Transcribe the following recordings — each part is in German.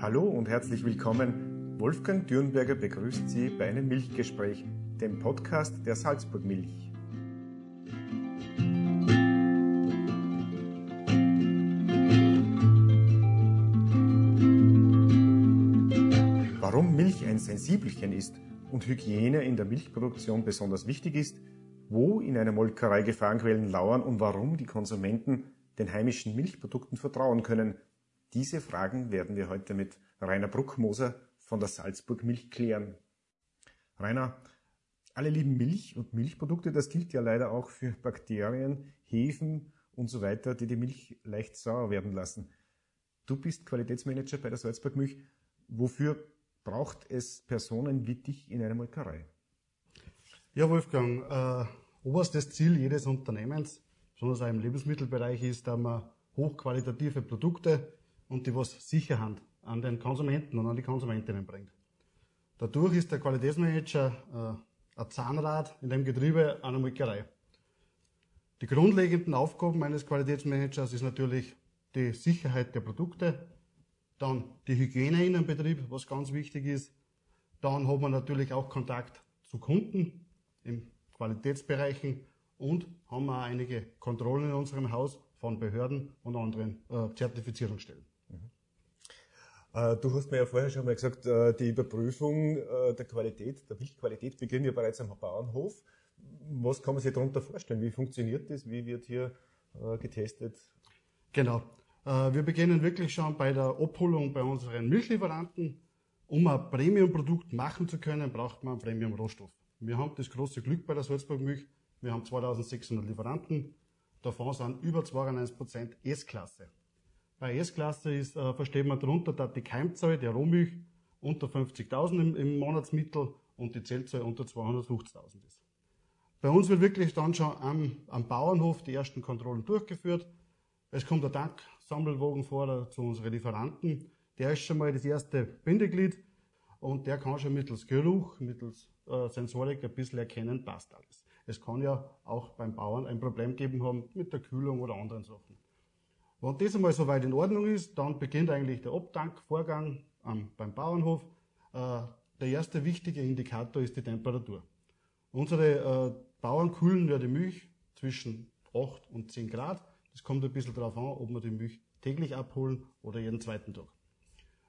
Hallo und herzlich willkommen. Wolfgang Dürnberger begrüßt Sie bei einem Milchgespräch, dem Podcast der Salzburg Milch. Warum Milch ein Sensibelchen ist und Hygiene in der Milchproduktion besonders wichtig ist, wo in einer Molkerei Gefahrenquellen lauern und warum die Konsumenten den heimischen Milchprodukten vertrauen können, diese Fragen werden wir heute mit Rainer Bruckmoser von der Salzburg Milch klären. Rainer, alle lieben Milch und Milchprodukte, das gilt ja leider auch für Bakterien, Hefen und so weiter, die die Milch leicht sauer werden lassen. Du bist Qualitätsmanager bei der Salzburg Milch. Wofür braucht es Personen wie dich in einer Molkerei? Ja, Wolfgang, äh, oberstes Ziel jedes Unternehmens, besonders auch im Lebensmittelbereich, ist, dass man hochqualitative Produkte und die was Sicherheit an den Konsumenten und an die Konsumentinnen bringt. Dadurch ist der Qualitätsmanager äh, ein Zahnrad in dem Getriebe einer Molkerei. Die grundlegenden Aufgaben eines Qualitätsmanagers ist natürlich die Sicherheit der Produkte, dann die Hygiene in einem Betrieb, was ganz wichtig ist. Dann hat man natürlich auch Kontakt zu Kunden in Qualitätsbereichen und haben auch einige Kontrollen in unserem Haus von Behörden und anderen äh, Zertifizierungsstellen. Äh, du hast mir ja vorher schon mal gesagt, äh, die Überprüfung äh, der Qualität, der Milchqualität beginnt ja bereits am Bauernhof. Was kann man sich darunter vorstellen? Wie funktioniert das? Wie wird hier getestet? Genau. Wir beginnen wirklich schon bei der Abholung bei unseren Milchlieferanten. Um ein Premium-Produkt machen zu können, braucht man einen Premium-Rohstoff. Wir haben das große Glück bei der Salzburg Milch. Wir haben 2600 Lieferanten. Davon sind über 92% S-Klasse. Bei S-Klasse ist, äh, versteht man darunter, dass die Keimzahl der Rohmilch unter 50.000 im, im, Monatsmittel und die Zellzahl unter 250.000 ist. Bei uns wird wirklich dann schon am, am, Bauernhof die ersten Kontrollen durchgeführt. Es kommt der Tanksammelwagen vor zu unseren Lieferanten. Der ist schon mal das erste Bindeglied und der kann schon mittels Geruch, mittels äh, Sensorik ein bisschen erkennen, passt alles. Es kann ja auch beim Bauern ein Problem geben haben mit der Kühlung oder anderen Sachen. Wenn das einmal soweit in Ordnung ist, dann beginnt eigentlich der Abtankvorgang ähm, beim Bauernhof. Äh, der erste wichtige Indikator ist die Temperatur. Unsere äh, Bauern kühlen ja die Milch zwischen 8 und 10 Grad. Das kommt ein bisschen darauf an, ob wir die Milch täglich abholen oder jeden zweiten Tag.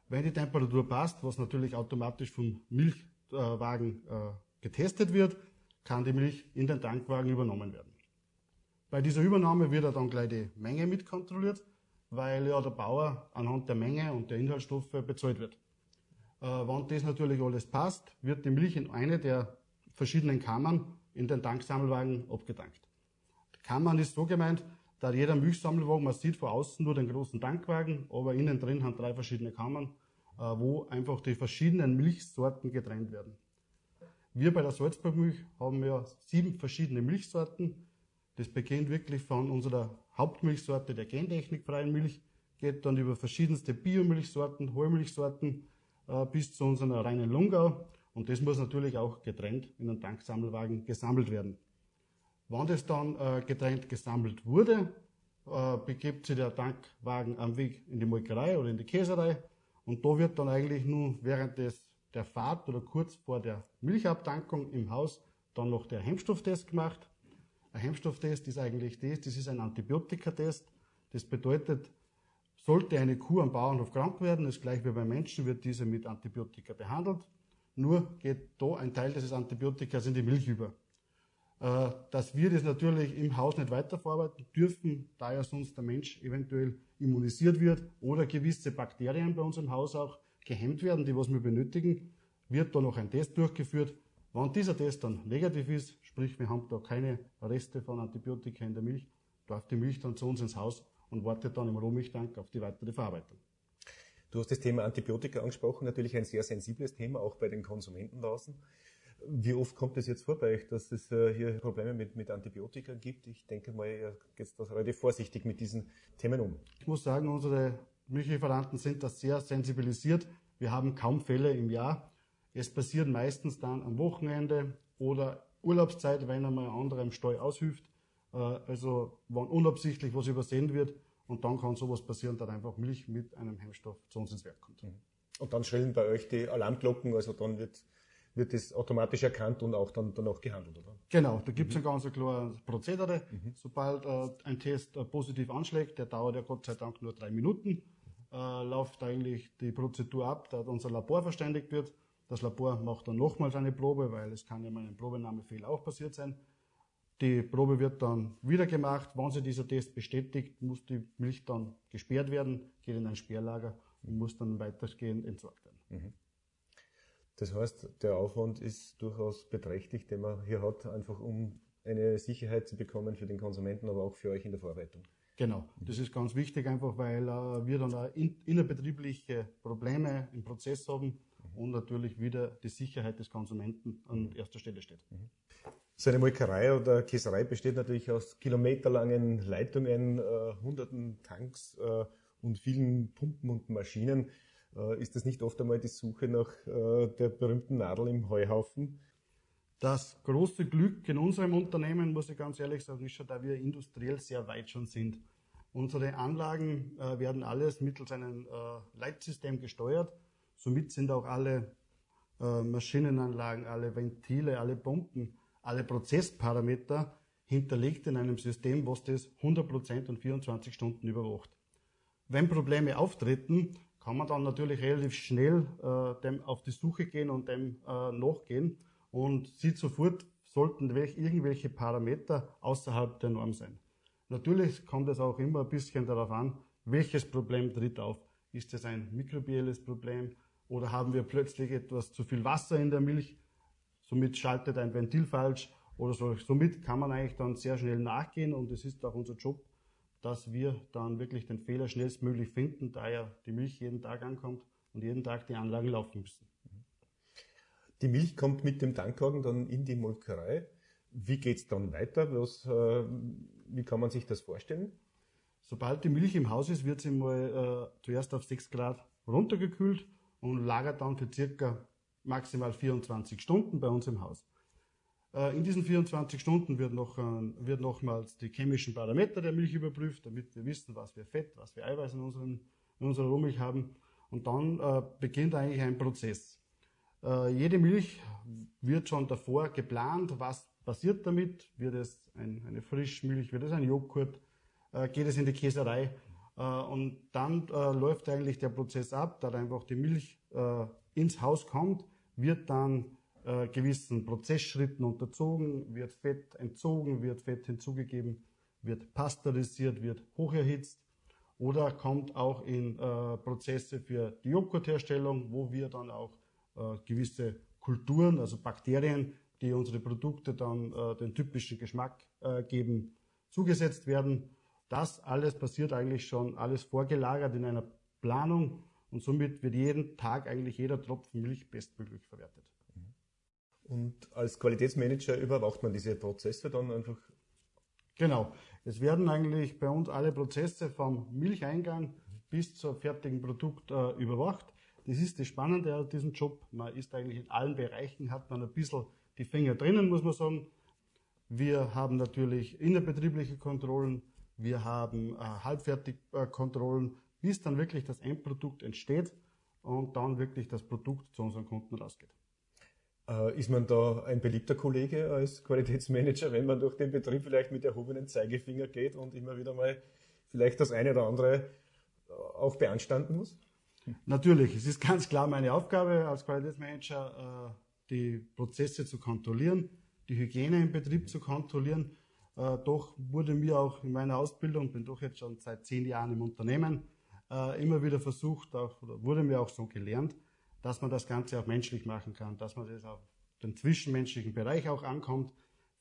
Wenn die Temperatur passt, was natürlich automatisch vom Milchwagen äh, getestet wird, kann die Milch in den Tankwagen übernommen werden. Bei dieser Übernahme wird dann gleich die Menge mitkontrolliert, weil ja der Bauer anhand der Menge und der Inhaltsstoffe bezahlt wird. Äh, wenn das natürlich alles passt, wird die Milch in eine der verschiedenen Kammern in den Tanksammelwagen abgetankt. Die Kammern ist so gemeint, da jeder Milchsammelwagen, man sieht von außen nur den großen Tankwagen, aber innen drin haben drei verschiedene Kammern, äh, wo einfach die verschiedenen Milchsorten getrennt werden. Wir bei der Salzburg Milch haben ja sieben verschiedene Milchsorten, das beginnt wirklich von unserer Hauptmilchsorte der gentechnikfreien Milch, geht dann über verschiedenste Biomilchsorten, Hohlmilchsorten äh, bis zu unserer reinen Lungau. Und das muss natürlich auch getrennt in einen Tanksammelwagen gesammelt werden. Wenn das dann äh, getrennt gesammelt wurde, äh, begibt sich der Tankwagen am Weg in die Molkerei oder in die Käserei. Und da wird dann eigentlich nur während des, der Fahrt oder kurz vor der Milchabtankung im Haus dann noch der Hemmstofftest gemacht. Ein Hemmstofftest ist eigentlich das, das ist ein Antibiotikatest. Das bedeutet, sollte eine Kuh am Bauernhof krank werden, ist gleich wie beim Menschen, wird diese mit Antibiotika behandelt. Nur geht da ein Teil dieses Antibiotikas in die Milch über. Äh, dass wir das natürlich im Haus nicht weiterverarbeiten dürfen, da ja sonst der Mensch eventuell immunisiert wird oder gewisse Bakterien bei uns im Haus auch gehemmt werden, die was wir benötigen, wird da noch ein Test durchgeführt. Wenn dieser Test dann negativ ist, Sprich, wir haben da keine Reste von Antibiotika in der Milch, darf die Milch dann zu uns ins Haus und wartet dann im Rohmilchtank auf die weitere Verarbeitung. Du hast das Thema Antibiotika angesprochen, natürlich ein sehr sensibles Thema, auch bei den Konsumenten draußen. Wie oft kommt es jetzt vor bei euch, dass es äh, hier Probleme mit, mit Antibiotika gibt? Ich denke mal, ihr geht da relativ vorsichtig mit diesen Themen um. Ich muss sagen, unsere Milchlieferanten sind da sehr sensibilisiert. Wir haben kaum Fälle im Jahr. Es passiert meistens dann am Wochenende oder Urlaubszeit, wenn einmal ein anderer im Stall aushilft. Äh, also wenn unabsichtlich was übersehen wird und dann kann sowas passieren, dass einfach Milch mit einem Hemmstoff zu uns ins Werk kommt. Mhm. Und dann schrillen bei euch die Alarmglocken, also dann wird, wird das automatisch erkannt und auch dann danach gehandelt, oder? Genau, da gibt es mhm. ein ganz klares Prozedere. Mhm. Sobald äh, ein Test äh, positiv anschlägt, der dauert ja Gott sei Dank nur drei Minuten, äh, läuft eigentlich die Prozedur ab, da unser Labor verständigt wird. Das Labor macht dann nochmals eine Probe, weil es kann ja mal ein Probenahmefehler auch passiert sein. Die Probe wird dann wieder gemacht. Wenn sich dieser Test bestätigt, muss die Milch dann gesperrt werden, geht in ein Sperrlager und muss dann weitergehend entsorgt werden. Mhm. Das heißt, der Aufwand ist durchaus beträchtlich, den man hier hat, einfach um eine Sicherheit zu bekommen für den Konsumenten, aber auch für euch in der Verarbeitung. Genau, das ist ganz wichtig, einfach weil äh, wir dann auch in, innerbetriebliche Probleme im Prozess haben. Und natürlich wieder die Sicherheit des Konsumenten an mhm. erster Stelle steht. Mhm. So eine Molkerei oder Käserei besteht natürlich aus kilometerlangen Leitungen, äh, hunderten Tanks äh, und vielen Pumpen und Maschinen. Äh, ist das nicht oft einmal die Suche nach äh, der berühmten Nadel im Heuhaufen? Das große Glück in unserem Unternehmen, muss ich ganz ehrlich sagen, ist schon, da wir industriell sehr weit schon sind. Unsere Anlagen äh, werden alles mittels einem äh, Leitsystem gesteuert. Somit sind auch alle äh, Maschinenanlagen, alle Ventile, alle Pumpen alle Prozessparameter hinterlegt in einem System, was das 100% und 24 Stunden überwacht. Wenn Probleme auftreten, kann man dann natürlich relativ schnell äh, dem auf die Suche gehen und dem äh, nachgehen und sieht sofort, sollten irgendwelche Parameter außerhalb der Norm sein. Natürlich kommt es auch immer ein bisschen darauf an, welches Problem tritt auf. Ist es ein mikrobielles Problem oder haben wir plötzlich etwas zu viel Wasser in der Milch? somit schaltet ein Ventil falsch oder so. Somit kann man eigentlich dann sehr schnell nachgehen und es ist auch unser Job, dass wir dann wirklich den Fehler schnellstmöglich finden, da ja die Milch jeden Tag ankommt und jeden Tag die Anlagen laufen müssen. Die Milch kommt mit dem Tankwagen dann in die Molkerei. Wie geht's dann weiter? Was, äh, wie kann man sich das vorstellen? Sobald die Milch im Haus ist, wird sie mal äh, zuerst auf 6 Grad runtergekühlt und lagert dann für circa maximal 24 Stunden bei uns im Haus. Äh, in diesen 24 Stunden wird, noch, äh, wird nochmals die chemischen Parameter der Milch überprüft, damit wir wissen, was wir Fett, was wir Eiweiß in, unseren, in unserer Rohmilch haben. Und dann äh, beginnt eigentlich ein Prozess. Jede Milch wird schon davor geplant, was passiert damit. Wird es ein, eine Frischmilch, wird es ein Joghurt, geht es in die Käserei. Äh, und dann läuft eigentlich der Prozess ab, da einfach die Milch ins Haus kommt, wird dann äh, gewissen Prozessschritten unterzogen, wird Fett entzogen, wird Fett hinzugegeben, wird pasteurisiert, wird hocherhitzt oder kommt auch in äh, Prozesse für die Joghurtherstellung, wo wir dann auch äh, gewisse Kulturen, also Bakterien, die unsere Produkte dann äh, den typischen Geschmack äh, geben, zugesetzt werden. Das alles passiert eigentlich schon alles vorgelagert in einer Planung und somit wird jeden Tag eigentlich jeder Tropfen Milch bestmöglich verwertet. Und als Qualitätsmanager überwacht man diese Prozesse dann einfach? Genau. Es werden eigentlich bei uns alle Prozesse vom Milcheingang bis zum fertigen Produkt äh, überwacht. Das ist das Spannende an diesem Job. Man ist eigentlich in allen Bereichen, hat man ein bisschen die Finger drinnen, muss man sagen. Wir haben natürlich innerbetriebliche Kontrollen, wir haben äh, Halbfertigkontrollen, bis dann wirklich das Endprodukt entsteht und dann wirklich das Produkt zu unseren Kunden rausgeht. Äh, ist man da ein beliebter Kollege als Qualitätsmanager, wenn man durch den Betrieb vielleicht mit erhobenen Zeigefinger geht und immer wieder mal vielleicht das eine oder andere äh, auch beanstanden muss? Natürlich, es ist ganz klar meine Aufgabe als Qualitätsmanager, äh, die Prozesse zu kontrollieren, die Hygiene im Betrieb zu kontrollieren. Doch wurde mir auch in meiner Ausbildung, bin doch jetzt schon seit zehn Jahren im Unternehmen, äh, immer wieder versucht, auch, wurde mir auch so gelernt, dass man das Ganze auch menschlich machen kann, dass man das auf den zwischenmenschlichen Bereich auch ankommt.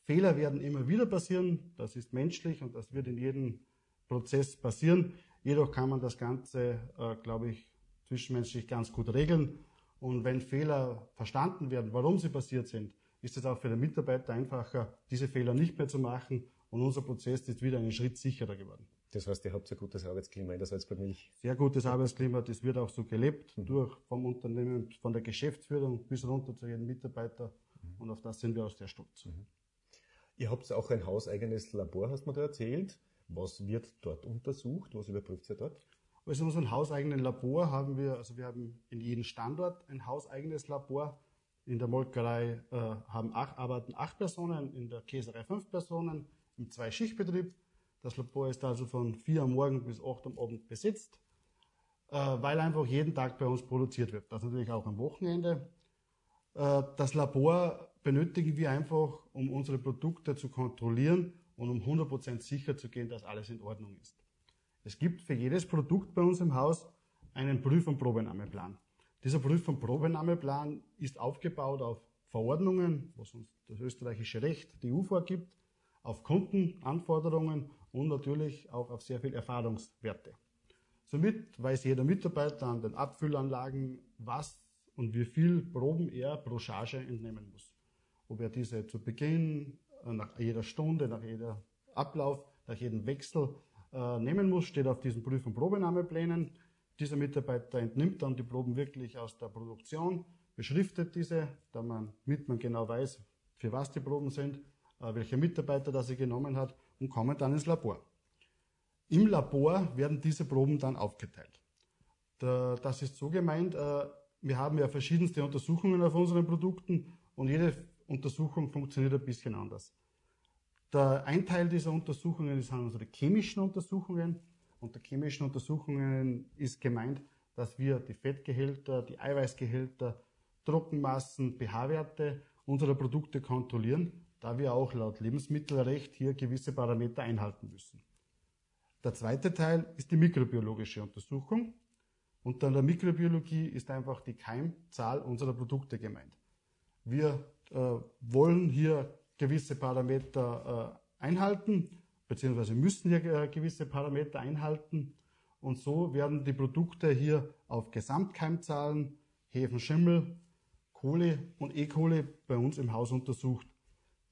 Fehler werden immer wieder passieren, das ist menschlich und das wird in jedem Prozess passieren. Jedoch kann man das Ganze, äh, glaube ich, zwischenmenschlich ganz gut regeln. Und wenn Fehler verstanden werden, warum sie passiert sind, ist es auch für den Mitarbeiter einfacher, diese Fehler nicht mehr zu machen und unser Prozess ist wieder einen Schritt sicherer geworden. Das heißt, ihr habt ein gutes Arbeitsklima in der Salzburg Milch. Sehr gutes Arbeitsklima, das wird auch so gelebt, mhm. durch vom Unternehmen, von der Geschäftsführung bis runter zu jedem Mitarbeiter. Mhm. Und auf das sind wir auch sehr stolz. Mhm. Ihr habt auch ein hauseigenes Labor, hast du mir da erzählt. Was wird dort untersucht? Was überprüft ihr dort? Also in unserem hauseigenen Labor haben wir, also wir haben in jedem Standort ein hauseigenes Labor. In der Molkerei äh, haben acht, arbeiten acht Personen, in der Käserei fünf Personen, im Zwei-Schichtbetrieb. Das Labor ist also von vier am Morgen bis acht am Abend besetzt, äh, weil einfach jeden Tag bei uns produziert wird. Das natürlich auch am Wochenende. Äh, das Labor benötigen wir einfach, um unsere Produkte zu kontrollieren und um 100% sicher zu gehen, dass alles in Ordnung ist. Es gibt für jedes Produkt bei uns im Haus einen Prüf- und Probenahmeplan. Dieser Prüf- und Probenahmeplan ist aufgebaut auf Verordnungen, was uns das österreichische Recht, die EU vorgibt, auf Kundenanforderungen und natürlich auch auf sehr viel Erfahrungswerte. Somit weiß jeder Mitarbeiter an den Abfüllanlagen, was und wie viel Proben er pro Charge entnehmen muss. Ob er diese zu Beginn, äh, nach jeder Stunde, nach jeder Ablauf, nach jedem Wechsel äh, nehmen muss, steht auf diesen Prüf- und Probenahmeplänen. Dieser Mitarbeiter entnimmt dann die Proben wirklich aus der Produktion, beschriftet diese, damit man genau weiß, für was die Proben sind, äh, welcher Mitarbeiter das sie genommen hat und kommen dann ins Labor. Im Labor werden diese Proben dann aufgeteilt. Das ist so gemeint, äh, wir haben ja verschiedenste Untersuchungen auf unseren Produkten und jede Untersuchung funktioniert ein bisschen anders. Der ein Teil dieser Untersuchungen sind unsere chemischen Untersuchungen. Unter chemischen Untersuchungen ist gemeint, dass wir die Fettgehälter, die Eiweißgehälter, Trockenmassen, pH-Werte unserer Produkte kontrollieren, da wir auch laut Lebensmittelrecht hier gewisse Parameter einhalten müssen. Der zweite Teil ist die mikrobiologische Untersuchung. Unter der Mikrobiologie ist einfach die Keimzahl unserer Produkte gemeint. Wir äh, wollen hier gewisse Parameter äh, einhalten, beziehungsweise müssen hier äh, gewisse Parameter einhalten. Und so werden die Produkte hier auf Gesamtkeimzahlen, Hefenschimmel, Kohle und E. coli bei uns im Haus untersucht.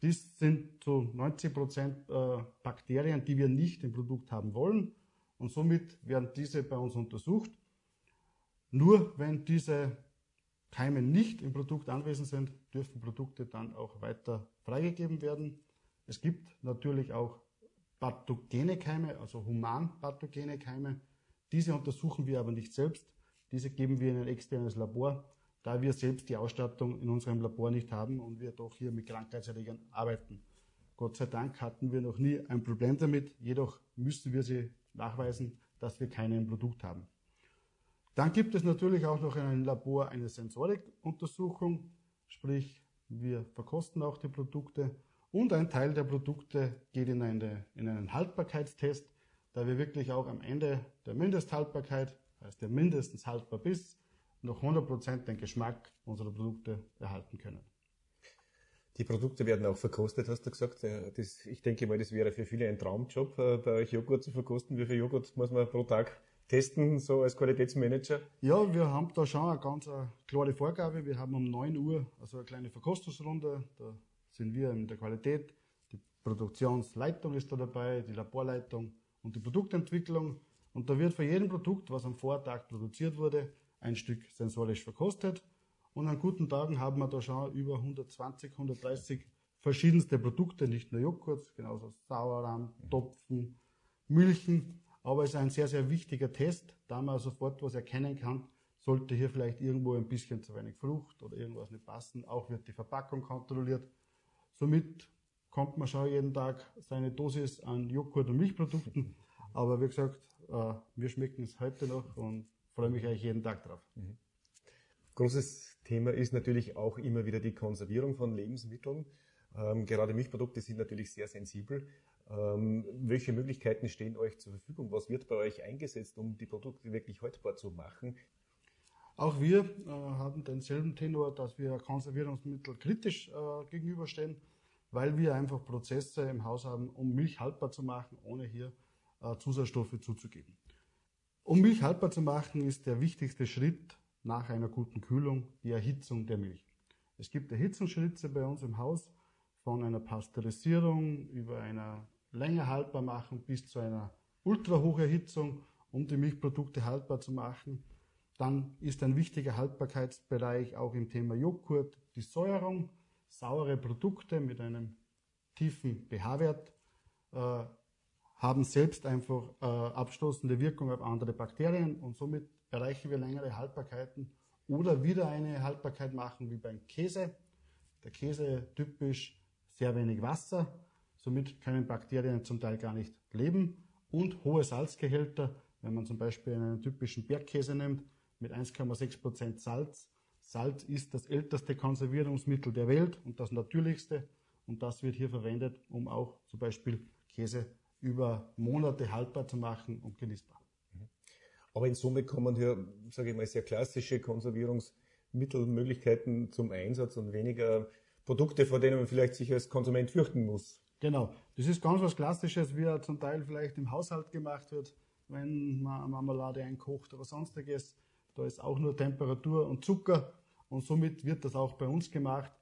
Dies sind zu 90 Prozent äh, Bakterien, die wir nicht im Produkt haben wollen. Und somit werden diese bei uns untersucht. Nur wenn diese Keime nicht im Produkt anwesend sind, dürfen Produkte dann auch weiter freigegeben werden. Es gibt natürlich auch pathogene Keime, also humanpathogene Keime. Diese untersuchen wir aber nicht selbst. Diese geben wir in ein externes Labor, da wir selbst die Ausstattung in unserem Labor nicht haben und wir doch hier mit Krankheitserregern arbeiten. Gott sei Dank hatten wir noch nie ein Problem damit, jedoch müssen wir sie nachweisen, dass wir keine Produkt haben. Dann gibt es natürlich auch noch in einem Labor eine Sensorikuntersuchung, sprich wir verkosten auch die Produkte und ein Teil der Produkte geht in, eine, in einen Haltbarkeitstest, da wir wirklich auch am Ende der Mindesthaltbarkeit, heißt der mindestens haltbar bis, noch 100% den Geschmack unserer Produkte erhalten können. Die Produkte werden auch verkostet, hast du gesagt. Das, ich denke mal, das wäre für viele ein Traumjob, äh, bei euch Joghurt zu verkosten. Wie viel Joghurt muss man pro Tag testen, so als Qualitätsmanager? Ja, wir haben da schon eine ganz eine klare Vorgabe. Wir haben um 9 Uhr also eine kleine Verkostungsrunde. Da sind wir in der Qualität. Die Produktionsleitung ist da dabei, die Laborleitung und die Produktentwicklung. Und da wird für jedem Produkt, was am Vortag produziert wurde, ein Stück sensorisch verkostet. Und an guten Tagen haben wir da schon über 120, 130 verschiedenste Produkte, nicht nur Joghurt, genauso Sauerrahm, Topfen, Milchen. Aber es ist ein sehr, sehr wichtiger Test, da man sofort was erkennen kann, sollte hier vielleicht irgendwo ein bisschen zu wenig Frucht oder irgendwas nicht passen. Auch wird die Verpackung kontrolliert. Somit kommt man schon jeden Tag seine Dosis an Joghurt und Milchprodukten. Aber wie gesagt, äh, wir schmecken es heute noch und freue mich eigentlich jeden Tag drauf. Mhm. Großes Thema ist natürlich auch immer wieder die Konservierung von Lebensmitteln. Ähm, gerade Milchprodukte sind natürlich sehr sensibel. Ähm, welche Möglichkeiten stehen euch zur Verfügung? Was wird bei euch eingesetzt, um die Produkte wirklich haltbar zu machen? Auch wir äh, haben denselben Tenor, dass wir Konservierungsmittel kritisch äh, gegenüberstehen, weil wir einfach Prozesse im Haus haben, um Milch haltbar zu machen, ohne hier äh, Zusatzstoffe zuzugeben. Um Milch haltbar zu machen, ist der wichtigste Schritt nach einer guten Kühlung die Erhitzung der Milch. Es gibt Erhitzungsschritte bei uns im Haus, von einer Pasteurisierung über einer länger haltbar machen bis zu einer Ultrahocherhitzung, um die Milchprodukte haltbar zu machen. Dann ist ein wichtiger Haltbarkeitsbereich auch im Thema Joghurt die Säuerung, saure Produkte mit einem tiefen pH-Wert äh, haben selbst einfach äh, abstoßende Wirkung auf andere Bakterien und somit erreichen wir längere Haltbarkeiten oder wieder eine Haltbarkeit machen wie beim Käse. Der Käse typisch sehr wenig Wasser, somit können Bakterien zum Teil gar nicht leben und hohe Salzgehälter, wenn man zum Beispiel einen typischen Bergkäse nimmt mit 1,6% Salz. Salz ist das älteste Konservierungsmittel der Welt und das natürlichste und das wird hier verwendet, um auch zum Beispiel Käse über Monate haltbar zu machen und genießbar. Aber in Summe kommen hier, sage ich mal, sehr klassische Konservierungsmittelmöglichkeiten zum Einsatz und weniger Produkte, vor denen man vielleicht sich als Konsument fürchten muss. Genau. Das ist ganz was Klassisches, wie er zum Teil vielleicht im Haushalt gemacht wird, wenn man Marmelade einkocht oder sonstiges. Da ist auch nur Temperatur und Zucker und somit wird das auch bei uns gemacht.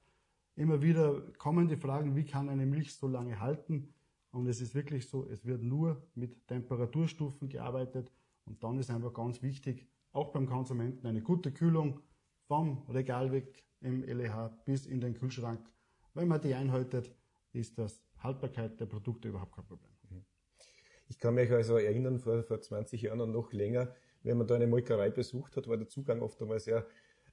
Immer wieder kommen die Fragen, wie kann eine Milch so lange halten? Und es ist wirklich so, es wird nur mit Temperaturstufen gearbeitet und dann ist einfach ganz wichtig, auch beim Konsumenten eine gute Kühlung vom Regal weg im LEH bis in den Kühlschrank. Wenn man die einhaltet, ist das Haltbarkeit der Produkte überhaupt kein Problem. Ich kann mich also erinnern, vor, vor 20 Jahren und noch länger, wenn man da eine Molkerei besucht hat, war der Zugang oft einmal sehr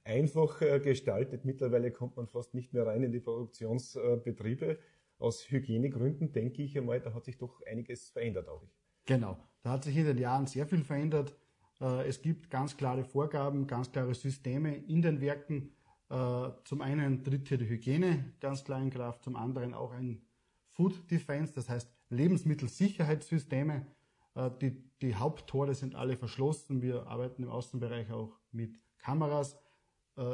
einfach äh, gestaltet. Mittlerweile kommt man fast nicht mehr rein in die Produktionsbetriebe. Aus Hygienegründen denke ich einmal, da hat sich doch einiges verändert auch. Genau, da hat sich in den Jahren sehr viel verändert. Äh, es gibt ganz klare Vorgaben, ganz klare Systeme in den Werken. Äh, zum einen tritt hier die Hygiene ganz klar in Kraft, zum anderen auch ein Food Defense, das heißt Lebensmittelsicherheitssysteme. Äh, die, die Haupttore sind alle verschlossen. Wir arbeiten im Außenbereich auch mit Kameras.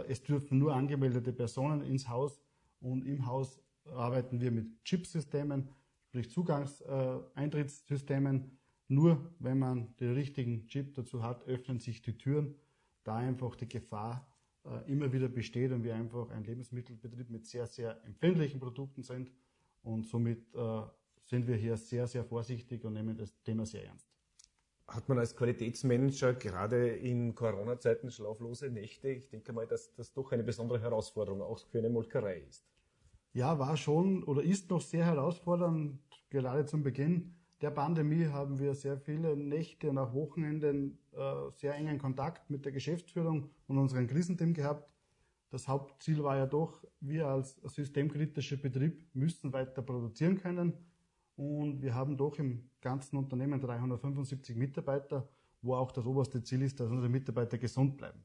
Es dürfen nur angemeldete Personen ins Haus und im Haus arbeiten wir mit Chipsystemen, sprich Zugangseintrittssystemen. Nur wenn man den richtigen Chip dazu hat, öffnen sich die Türen, da einfach die Gefahr äh, immer wieder besteht und wir einfach ein Lebensmittelbetrieb mit sehr, sehr empfindlichen Produkten sind. Und somit äh, sind wir hier sehr, sehr vorsichtig und nehmen das Thema sehr ernst. Hat man als Qualitätsmanager gerade in Corona-Zeiten schlaflose Nächte? Ich denke mal, dass das doch eine besondere Herausforderung auch für eine Molkerei ist. Ja, war schon oder ist noch sehr herausfordernd, gerade zum Beginn der Pandemie haben wir sehr viele Nächte und auch Wochenenden äh, sehr engen Kontakt mit der Geschäftsführung und unserem Krisenteam gehabt. Das Hauptziel war ja doch, wir als systemkritischer Betrieb müssen weiter produzieren können. Und wir haben doch im ganzen Unternehmen 375 Mitarbeiter, wo auch das oberste Ziel ist, dass unsere Mitarbeiter gesund bleiben.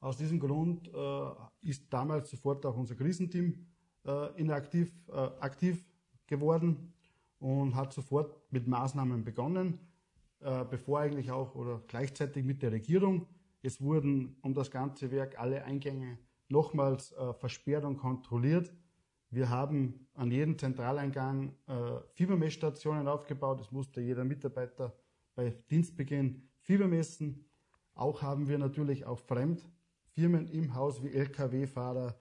Aus diesem Grund äh, ist damals sofort auch unser Krisenteam äh, inaktiv, äh, aktiv geworden und hat sofort mit Maßnahmen begonnen, äh, bevor eigentlich auch oder gleichzeitig mit der Regierung. Es wurden um das ganze Werk alle Eingänge nochmals äh, versperrt und kontrolliert. Wir haben an jedem Zentraleingang äh, Fiebermessstationen aufgebaut. Es musste jeder Mitarbeiter bei Dienstbeginn Fieber messen. Auch haben wir natürlich auch Fremdfirmen im Haus wie Lkw-Fahrer,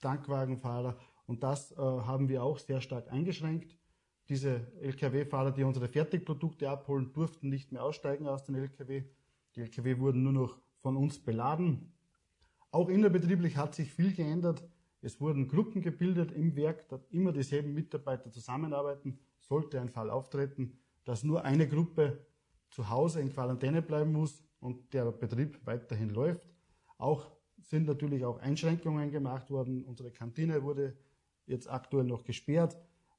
Tankwagenfahrer und das äh, haben wir auch sehr stark eingeschränkt. Diese Lkw-Fahrer, die unsere Fertigprodukte abholen, durften nicht mehr aussteigen aus den Lkw. Die Lkw wurden nur noch von uns beladen. Auch innerbetrieblich hat sich viel geändert. Es wurden Gruppen gebildet im Werk, dass immer dieselben Mitarbeiter zusammenarbeiten. Sollte ein Fall auftreten, dass nur eine Gruppe zu Hause in Quarantäne bleiben muss und der Betrieb weiterhin läuft. Auch sind natürlich auch Einschränkungen gemacht worden. Unsere Kantine wurde jetzt aktuell noch gesperrt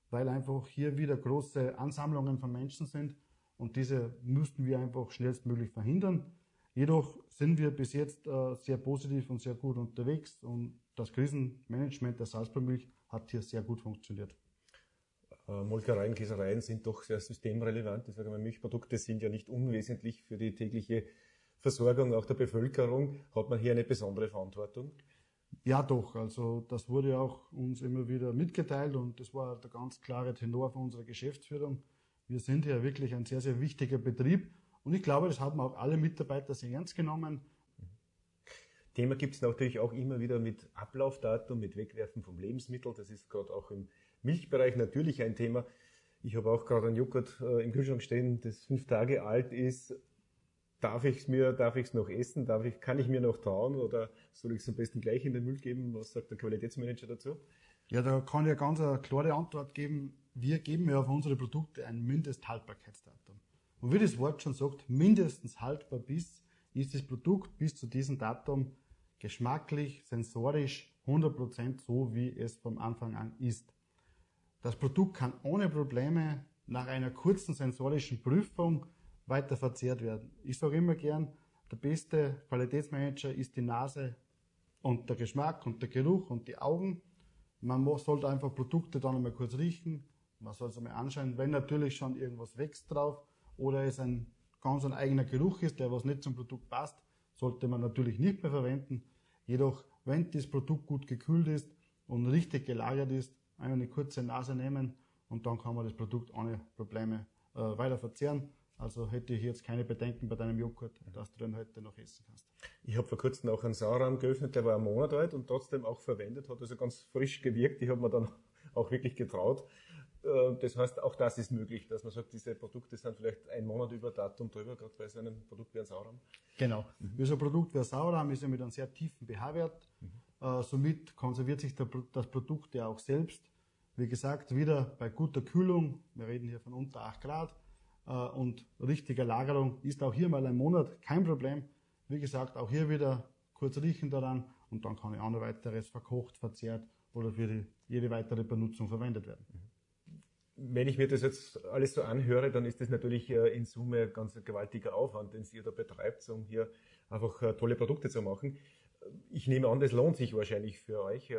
weil einfach hier wieder große Ansammlungen von Menschen sind und diese müssten wir einfach schnellstmöglich verhindern. Jedoch sind wir bis jetzt äh, sehr positiv und sehr gut unterwegs und das Krisenmanagement der Salzburgmilch hat hier sehr gut funktioniert. Äh, Molkereien, Käsereien sind doch sehr systemrelevant. Ich sage mal, Milchprodukte sind ja nicht unwesentlich für die tägliche Versorgung auch der Bevölkerung. Hat man hier eine besondere Verantwortung? Ja, doch. Also das wurde auch uns immer wieder mitgeteilt und das war der ganz klare Tenor von unserer Geschäftsführung. Wir sind hier wirklich ein sehr, sehr wichtiger Betrieb und ich glaube, das haben auch alle Mitarbeiter sehr ernst genommen. Thema gibt es natürlich auch immer wieder mit Ablaufdatum, mit Wegwerfen vom Lebensmittel. Das ist gerade auch im Milchbereich natürlich ein Thema. Ich habe auch gerade einen Joghurt äh, im Kühlschrank stehen, das fünf Tage alt ist darf ich es mir, darf ich es noch essen? Darf ich, kann ich mir noch trauen oder soll ich es am besten gleich in den Müll geben? Was sagt der Qualitätsmanager dazu? Ja, da kann ich eine ganz eine klare Antwort geben. Wir geben ja auf unsere Produkte ein Mindesthaltbarkeitsdatum. Und wie das Wort schon sagt, mindestens haltbar bis ist das Produkt bis zu diesem Datum geschmacklich, sensorisch 100% so, wie es vom Anfang an ist. Das Produkt kann ohne Probleme nach einer kurzen sensorischen Prüfung weiter verzehrt werden. Ich sage immer gern, der beste Qualitätsmanager ist die Nase und der Geschmack und der Geruch und die Augen. Man sollte einfach Produkte dann einmal kurz riechen, man soll es einmal anschauen. Wenn natürlich schon irgendwas wächst drauf oder es ein ganz ein eigener Geruch ist, der was nicht zum Produkt passt, sollte man natürlich nicht mehr verwenden. Jedoch, wenn das Produkt gut gekühlt ist und richtig gelagert ist, einfach eine kurze Nase nehmen und dann kann man das Produkt ohne Probleme äh, weiter verzehren. Also hätte ich jetzt keine Bedenken bei deinem Joghurt, dass du den heute noch essen kannst. Ich habe vor kurzem auch einen Sauerrahm geöffnet, der war einen Monat alt und trotzdem auch verwendet, hat also ganz frisch gewirkt. Ich habe mir dann auch wirklich getraut. Äh, das heißt, auch das ist möglich, dass man sagt, diese Produkte sind vielleicht ein Monat über Datum drüber, gerade bei so einem Produkt wie ein Sauerrahm. Genau. Mhm. Wie so ein Produkt wie ein Sauerrahm ist ja mit einem sehr tiefen pH-Wert. Mhm. Äh, somit konserviert sich der, das Produkt ja auch selbst. Wie gesagt, wieder bei guter Kühlung, wir reden hier von unter 8 Grad, äh, und richtiger Lagerung ist auch hier mal ein Monat kein Problem. Wie gesagt, auch hier wieder kurz riechen daran und dann kann ein weiteres verkocht, verzehrt oder für die, jede weitere Benutzung verwendet werden. Wenn ich mir das jetzt alles so anhöre, dann ist das natürlich äh, in Summe ein ganz gewaltiger Aufwand, den ihr da betreibt, um hier einfach äh, tolle Produkte zu machen. Ich nehme an, das lohnt sich wahrscheinlich für euch.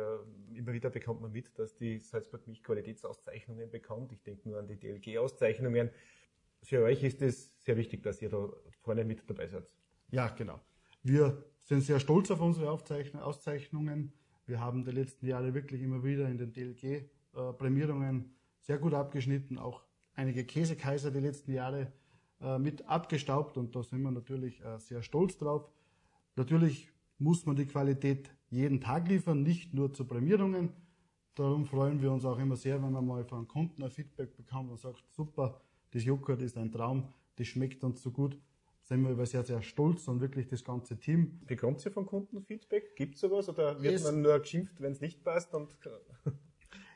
Immer wieder bekommt man mit, dass die Salzburg Milch Qualitätsauszeichnungen bekommt. Ich denke nur an die DLG-Auszeichnungen für euch ist es sehr wichtig, dass ihr da vorne mit dabei seid. Ja, genau. Wir sind sehr stolz auf unsere Auszeichnungen. Wir haben die letzten Jahre wirklich immer wieder in den DLG-Prämierungen sehr gut abgeschnitten, auch einige Käsekaiser die letzten Jahre äh, mit abgestaubt und da sind wir natürlich äh, sehr stolz drauf. Natürlich muss man die Qualität jeden Tag liefern, nicht nur zu Prämierungen. Darum freuen wir uns auch immer sehr, wenn man mal von Kunden ein Feedback bekommt und sagt, super, das Joghurt ist ein Traum, das schmeckt uns so gut. Da sind wir über sehr, sehr stolz und wirklich das ganze Team. Bekommt ihr von Kunden Feedback? Gibt es sowas oder wird es man nur geschimpft, wenn es nicht passt? Und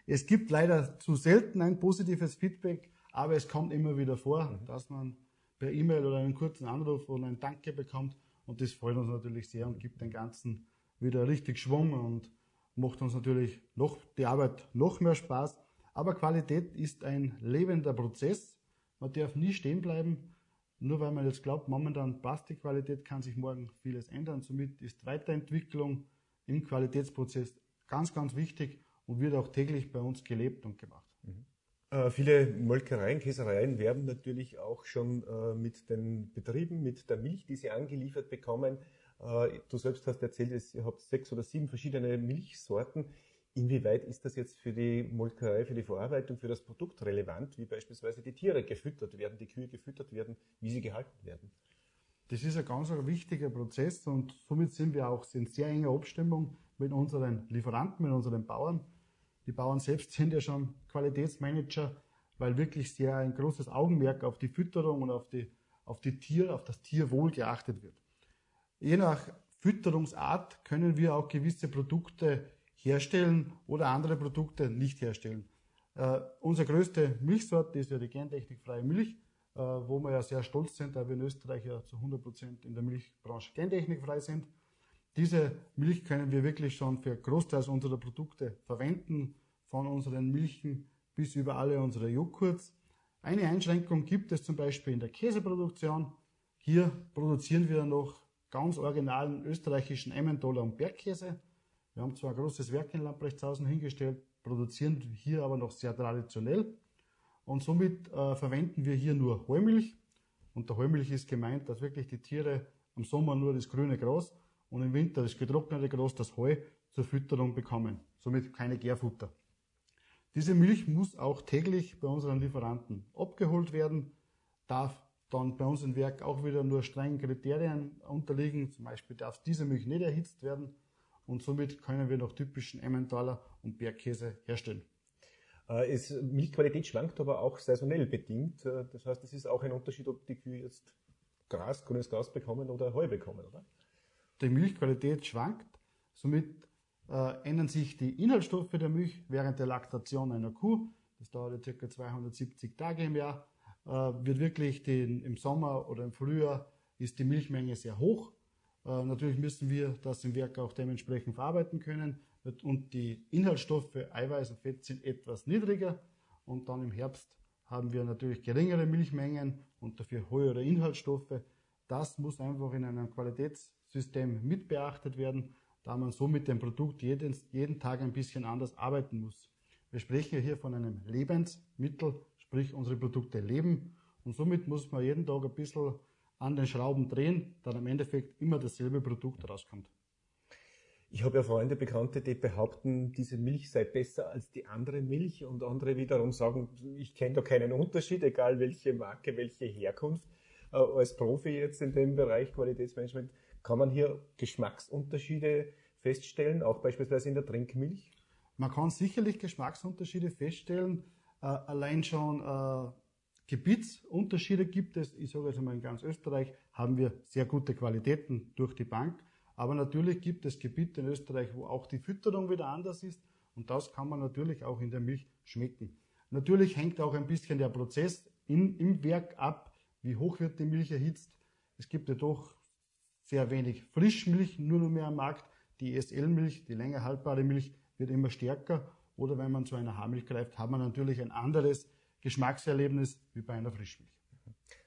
es gibt leider zu selten ein positives Feedback, aber es kommt immer wieder vor, mhm. dass man per E-Mail oder einen kurzen Anruf oder ein Danke bekommt und das freut uns natürlich sehr und gibt den Ganzen wieder richtig Schwung und macht uns natürlich noch die Arbeit noch mehr Spaß. Aber Qualität ist ein lebender Prozess man darf nie stehen bleiben, nur weil man jetzt glaubt, momentan passt die Qualität, kann sich morgen vieles ändern. Somit ist Weiterentwicklung im Qualitätsprozess ganz, ganz wichtig und wird auch täglich bei uns gelebt und gemacht. Mhm. Äh, viele Molkereien, Käsereien werben natürlich auch schon äh, mit den Betrieben, mit der Milch, die sie angeliefert bekommen. Äh, du selbst hast erzählt, ihr habt sechs oder sieben verschiedene Milchsorten. Inwieweit ist das jetzt für die Molkerei, für die Verarbeitung, für das Produkt relevant, wie beispielsweise die Tiere gefüttert werden, die Kühe gefüttert werden, wie sie gehalten werden? Das ist ein ganz wichtiger Prozess und somit sind wir auch in sehr enger Abstimmung mit unseren Lieferanten, mit unseren Bauern. Die Bauern selbst sind ja schon Qualitätsmanager, weil wirklich sehr ein großes Augenmerk auf die Fütterung und auf, die, auf, die Tier, auf das Tierwohl geachtet wird. Je nach Fütterungsart können wir auch gewisse Produkte herstellen oder andere Produkte nicht herstellen. Äh, unsere größte Milchsorte ist ja die gentechnikfreie Milch, äh, wo wir ja sehr stolz sind, da wir in Österreich ja zu 100 Prozent in der Milchbranche gentechnikfrei sind. Diese Milch können wir wirklich schon für Großteils unserer Produkte verwenden, von unseren Milchen bis über alle unsere Joghurts. Eine Einschränkung gibt es zum Beispiel in der Käseproduktion. Hier produzieren wir noch ganz originalen österreichischen Emmentaler und Bergkäse. Wir haben zwar ein großes Werk in Lamprechtshausen hingestellt, produzieren hier aber noch sehr traditionell. Und somit äh, verwenden wir hier nur Heumilch. Und der Heumilch ist gemeint, dass wirklich die Tiere im Sommer nur das grüne Gras und im Winter das getrocknete Gras, das Heu, zur Fütterung bekommen. Somit keine Gärfutter. Diese Milch muss auch täglich bei unseren Lieferanten abgeholt werden, darf dann bei uns im Werk auch wieder nur strengen Kriterien unterliegen. Zum Beispiel darf diese Milch nicht erhitzt werden und somit können wir noch typischen Emmentaler und Bergkäse herstellen. Äh, es, Milchqualität schwankt aber auch saisonell bedingt. Äh, das heißt, es ist auch ein Unterschied, ob die Kühe jetzt Gras, grünes Gras bekommen oder Heu bekommen, oder? Die Milchqualität schwankt. Somit äh, ändern sich die Inhaltsstoffe der Milch während der Laktation einer Kuh. Das dauert ja ca. 270 Tage im Jahr. Äh, wird wirklich den, im Sommer oder im Frühjahr ist die Milchmenge sehr hoch. Äh, natürlich müssen wir das im Werk auch dementsprechend verarbeiten können. Und die Inhaltsstoffe Eiweiß und Fett sind etwas niedriger. Und dann im Herbst haben wir natürlich geringere Milchmengen und dafür höhere Inhaltsstoffe. Das muss einfach in einem Qualitätssystem mit beachtet werden da man so mit dem Produkt jeden, jeden Tag ein bisschen anders arbeiten muss. Wir sprechen hier von einem Lebensmittel, sprich unsere Produkte leben und somit muss man jeden Tag ein bisschen an den Schrauben drehen, da im Endeffekt immer dasselbe Produkt rauskommt. Ich habe ja Freunde, Bekannte, die behaupten, diese Milch sei besser als die andere Milch und andere wiederum sagen, ich kenne da keinen Unterschied, egal welche Marke, welche Herkunft. Äh, als Profi jetzt in dem Bereich Qualitätsmanagement kann man hier Geschmacksunterschiede feststellen, auch beispielsweise in der Trinkmilch? Man kann sicherlich Geschmacksunterschiede feststellen. Äh, allein schon äh, Gebietsunterschiede gibt es. Ich sage jetzt einmal in ganz Österreich haben wir sehr gute Qualitäten durch die Bank. Aber natürlich gibt es Gebiete in Österreich, wo auch die Fütterung wieder anders ist. Und das kann man natürlich auch in der Milch schmecken. Natürlich hängt auch ein bisschen der Prozess in, im Werk ab, wie hoch wird die Milch erhitzt. Es gibt ja doch sehr wenig Frischmilch nur noch mehr am Markt. Die SL-Milch, die länger haltbare Milch, wird immer stärker. Oder wenn man zu einer Haarmilch greift, hat man natürlich ein anderes Geschmackserlebnis wie bei einer Frischmilch.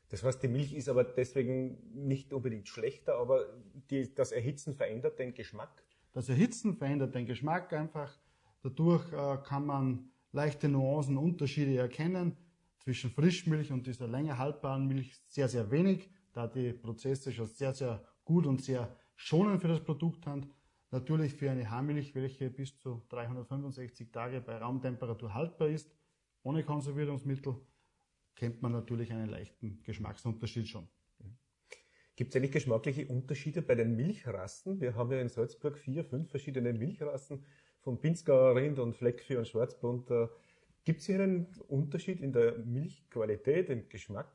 Das heißt, die Milch ist aber deswegen nicht unbedingt schlechter, aber die, das Erhitzen verändert den Geschmack? Das Erhitzen verändert den Geschmack einfach. Dadurch äh, kann man leichte Nuancen, Unterschiede erkennen. Zwischen Frischmilch und dieser länger haltbaren Milch sehr, sehr wenig, da die Prozesse schon sehr, sehr gut und sehr schonend für das Produkt sind. Natürlich für eine Haarmilch, welche bis zu 365 Tage bei Raumtemperatur haltbar ist, ohne Konservierungsmittel, kennt man natürlich einen leichten Geschmacksunterschied schon. Gibt es eigentlich geschmackliche Unterschiede bei den Milchrassen? Wir haben ja in Salzburg vier, fünf verschiedene Milchrassen, von Pinzgauer Rind und Fleckvieh und Schwarzbund. Gibt es hier einen Unterschied in der Milchqualität, im Geschmack?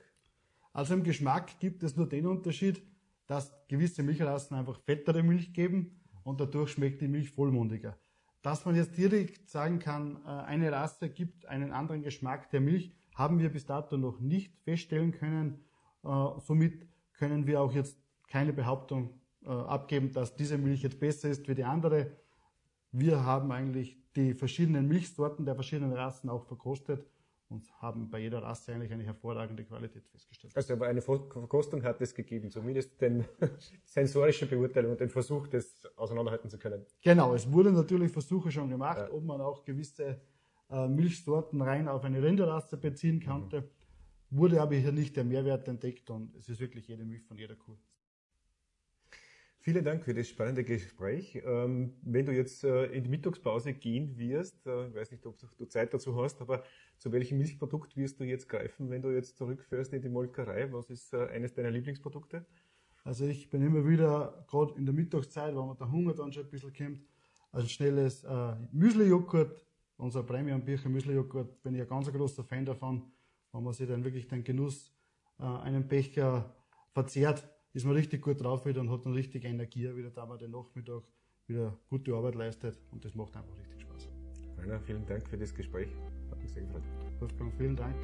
Also im Geschmack gibt es nur den Unterschied, dass gewisse Milchrassen einfach fettere Milch geben und dadurch schmeckt die Milch vollmundiger. Dass man jetzt direkt sagen kann, äh, eine Rasse gibt einen anderen Geschmack der Milch, haben wir bis dato noch nicht feststellen können. Äh, somit können wir auch jetzt keine Behauptung äh, abgeben, dass diese Milch jetzt besser ist wie die andere. Wir haben eigentlich die verschiedenen Milchsorten der verschiedenen Rassen auch verkostet und haben bei jeder Rasse eigentlich eine hervorragende Qualität festgestellt. Also aber eine Verkostung hat es gegeben, zumindest den sensorische Beurteilung und den Versuch, das auseinanderhalten zu können. Genau, es wurden natürlich Versuche schon gemacht, ja. ob man auch gewisse äh, Milchsorten rein auf eine Rinderrasse beziehen konnte. Mhm. Wurde aber hier nicht der Mehrwert entdeckt und es ist wirklich jede Milch von jeder Kuh. Vielen Dank für das spannende Gespräch. Ähm, wenn du jetzt äh, in die Mittagspause gehen wirst, äh, ich weiß nicht, ob du Zeit dazu hast, aber zu welchem Milchprodukt wirst du jetzt greifen, wenn du jetzt zurückfährst in die Molkerei? Was ist äh, eines deiner Lieblingsprodukte? Also ich bin immer wieder, gerade in der Mittagszeit, wenn man der Hunger dann schon ein bisschen kommt, also schnelles äh, Müsli-Joghurt, unser Premium-Bircher Müsli-Joghurt, bin ich ein ganz großer Fan davon, wenn man sich dann wirklich den Genuss einen Becher verzehrt ist man richtig gut drauf wieder und hat dann richtig Energie wieder, da man den Nachmittag wieder gute Arbeit leistet und das macht einfach richtig Spaß. Rainer, vielen Dank für das Gespräch. Hat mich sehr gefreut. Wolfgang, vielen Dank.